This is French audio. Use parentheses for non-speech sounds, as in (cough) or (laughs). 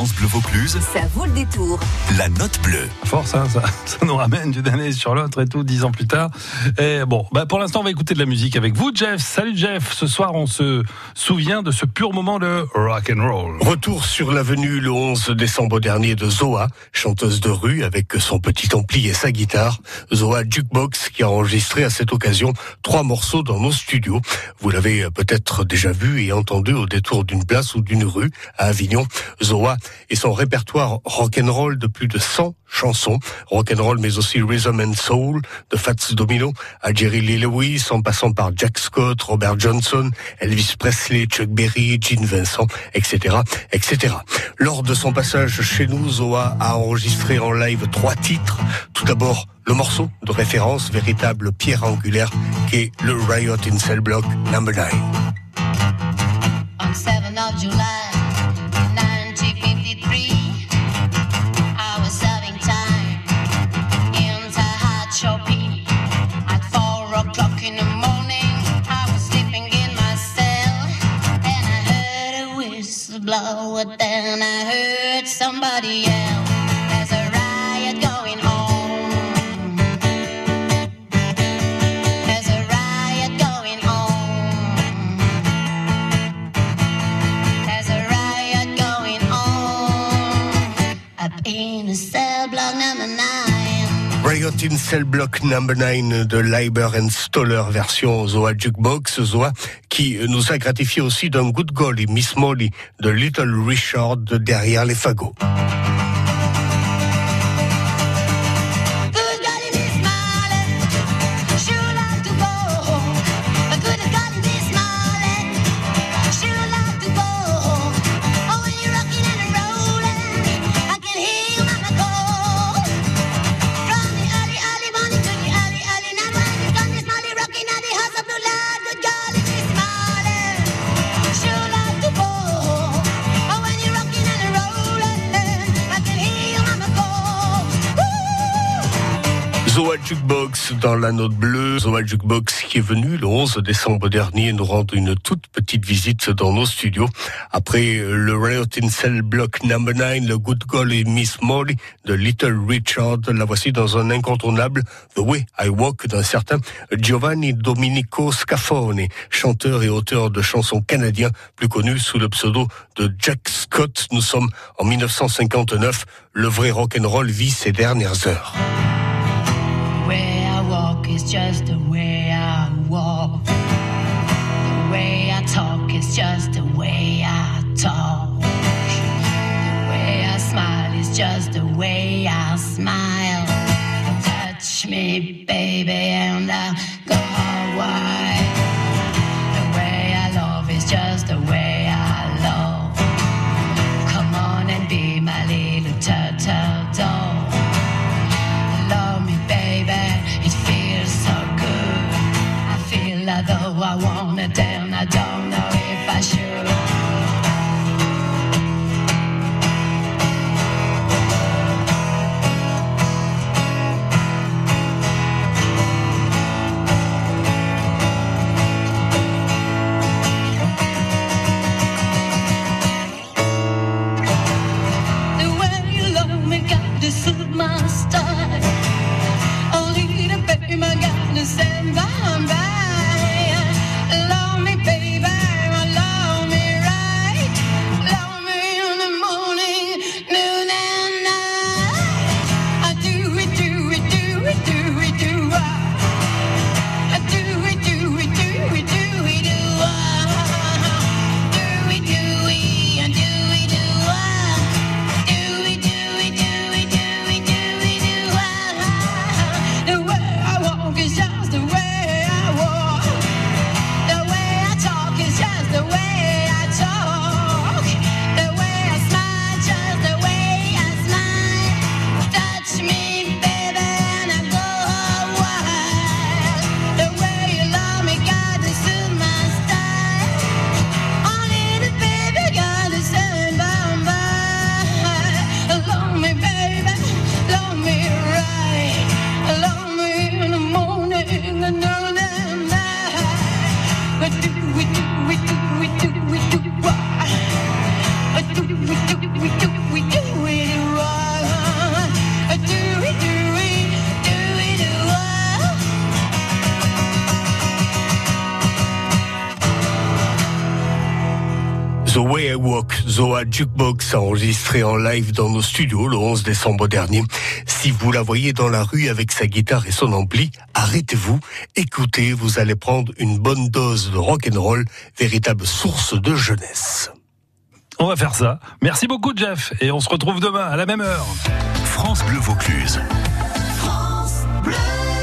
France Bleu Vaucluse. Ça vaut le détour. La note bleue. Force, hein, ça, (laughs) ça nous ramène d'une année sur l'autre et tout, dix ans plus tard. Et bon, bah pour l'instant, on va écouter de la musique avec vous, Jeff. Salut Jeff. Ce soir, on se souvient de ce pur moment de rock and roll. Retour sur l'avenue le 11 décembre dernier de Zoa, chanteuse de rue avec son petit ampli et sa guitare. Zoa Jukebox qui a enregistré à cette occasion trois morceaux dans nos studios. Vous l'avez peut-être déjà vu et entendu au détour d'une place ou d'une rue à Avignon. Zoa et son répertoire rock'n'roll de plus de 100 chansons. Rock'n'roll mais aussi Rhythm and Soul de Fats Domino à Jerry Lee Lewis en passant par Jack Scott, Robert Johnson, Elvis Presley, Chuck Berry, Gene Vincent, etc., etc. Lors de son passage chez nous, Zoa a enregistré en live trois titres. Tout d'abord, le morceau de référence, véritable pierre angulaire, qui est le Riot in Cell Block Number 9. On 7th of July, blow, and then I heard somebody yell, There's a riot going on. There's a riot going on. There's a riot going on up in a cell block number nine. Riot in Cell Block Number 9 de Leiber and Stoller version Zoa Jukebox, Zoa, qui nous a gratifié aussi d'un good golly, Miss Molly de Little Richard de derrière les fagots. Zoa Jukebox dans la note bleue. Zoa Jukebox qui est venu le 11 décembre dernier nous rendre une toute petite visite dans nos studios. Après euh, le Riot in Cell Block Number 9, le Good Girl et Miss Molly de Little Richard, la voici dans un incontournable The Way I Walk d'un certain Giovanni Domenico Scafone, chanteur et auteur de chansons canadiens, plus connu sous le pseudo de Jack Scott. Nous sommes en 1959. Le vrai rock'n'roll vit ses dernières heures. The way I walk is just the way I walk. The way I talk is just the way I talk. The way I smile is just the way I smile. Touch me, baby, and I go wild. Way I Walk, Zoa Jukebox, enregistré en live dans nos studios le 11 décembre dernier. Si vous la voyez dans la rue avec sa guitare et son ampli, arrêtez-vous, écoutez, vous allez prendre une bonne dose de rock and roll, véritable source de jeunesse. On va faire ça. Merci beaucoup Jeff et on se retrouve demain à la même heure. France Bleu Vaucluse.